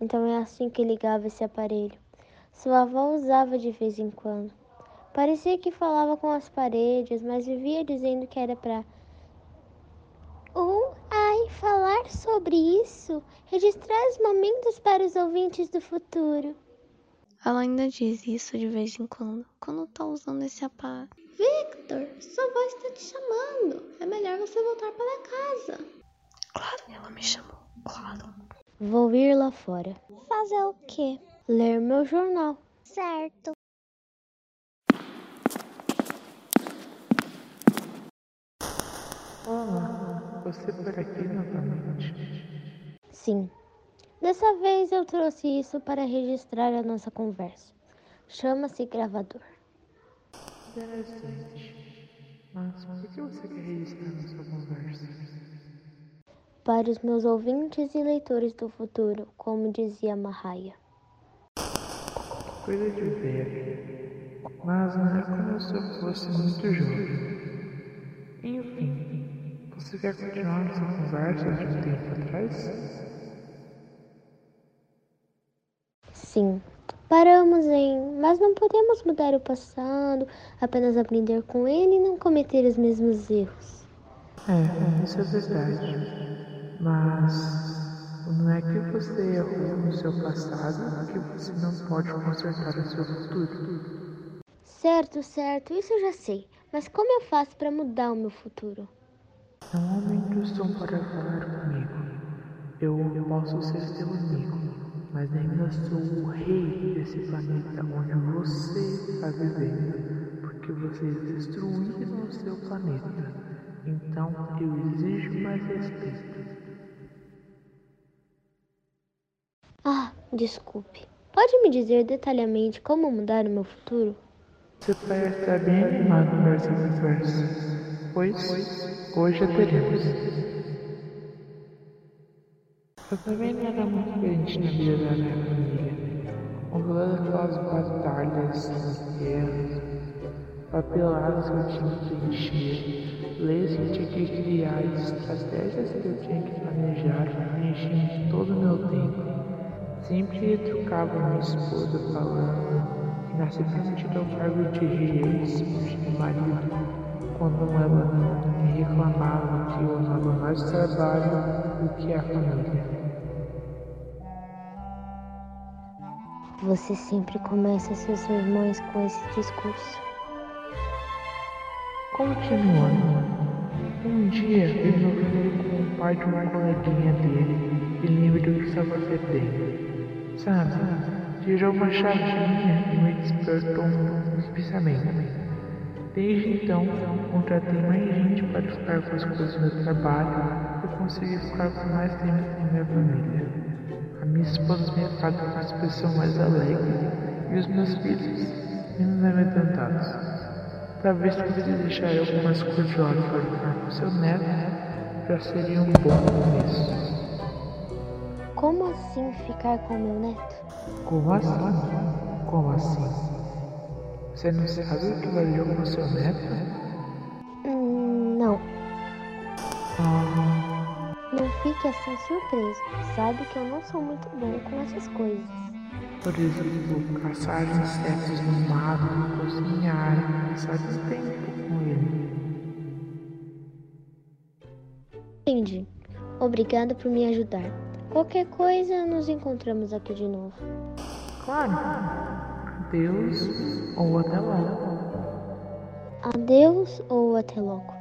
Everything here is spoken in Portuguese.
Então é assim que ligava esse aparelho. Sua avó usava de vez em quando. Parecia que falava com as paredes, mas vivia dizendo que era para. Ou, ai, falar sobre isso, registrar os momentos para os ouvintes do futuro. Ela ainda diz isso de vez em quando, quando tá usando esse aparelho. Victor, sua voz está te chamando. É melhor você voltar para casa. Claro, ela me chamou, claro. Vou ir lá fora. Fazer o quê? Ler meu jornal. Certo. Olá, você por aqui novamente? Sim. Dessa vez eu trouxe isso para registrar a nossa conversa. Chama-se gravador. Interessante. Mas por que você quer registrar nossa conversa? Para os meus ouvintes e leitores do futuro, como dizia Mahaya. Coisa de ver. Mas não é como se eu fosse muito jovem. Enfim, você quer continuar nossa conversa de um tempo atrás? Sim, paramos em. Mas não podemos mudar o passado, apenas aprender com ele e não cometer os mesmos erros. É, isso é verdade. Mas não é que você errou no seu passado que você não pode consertar o seu futuro. Certo, certo, isso eu já sei. Mas como eu faço para mudar o meu futuro? Não aumente o som para falar comigo. Eu posso ser seu amigo, mas ainda sou o rei desse planeta onde você está vivendo, porque vocês destruíram o seu planeta. Então eu exijo mais respeito. Desculpe. Pode me dizer detalhadamente como mudar o meu futuro? Você parece estar bem animado essa conversa, pois hoje a teremos. Eu também não era muito diferente na vida da minha família, todas aquelas batalhas guerras, papeladas que eu tinha que preencher, leis que eu tinha que criar, estratégias que eu tinha que planejar, preenchendo todo o meu tempo. Sempre trocava minha esposa falando que nasci permitido ao cargo de reis de marido, quando ela me reclamava que eu amava mais o trabalho do que a família. Você sempre começa seus sermões com esse discurso. Continuando. Um dia meu filho com o pai de uma coleguinha dele e lembro do estava perdendo. Sabe, tirou uma chavinha e me despertou um pensamento. Desde então, contratei mais gente para ficar com as coisas do meu trabalho e consegui ficar com mais tempo com minha família. A minha esposa me com uma expressão mais alegre e os meus filhos menos amedrontados. Talvez se você deixar algumas coisas de hora para com seu neto, já seria um bom começo. Como assim ficar com meu neto? Como assim? Como assim? Você não sabe o que valeu com seu neto? Hum, não. Ah, Não fique assim surpreso. Sabe que eu não sou muito bom com essas coisas. por exemplo, caçar insetos no mato, cozinhar, passar tempo com ele. Entendi. Obrigada por me ajudar. Qualquer coisa, nos encontramos aqui de novo. Claro. Deus ou até logo. Adeus ou até logo.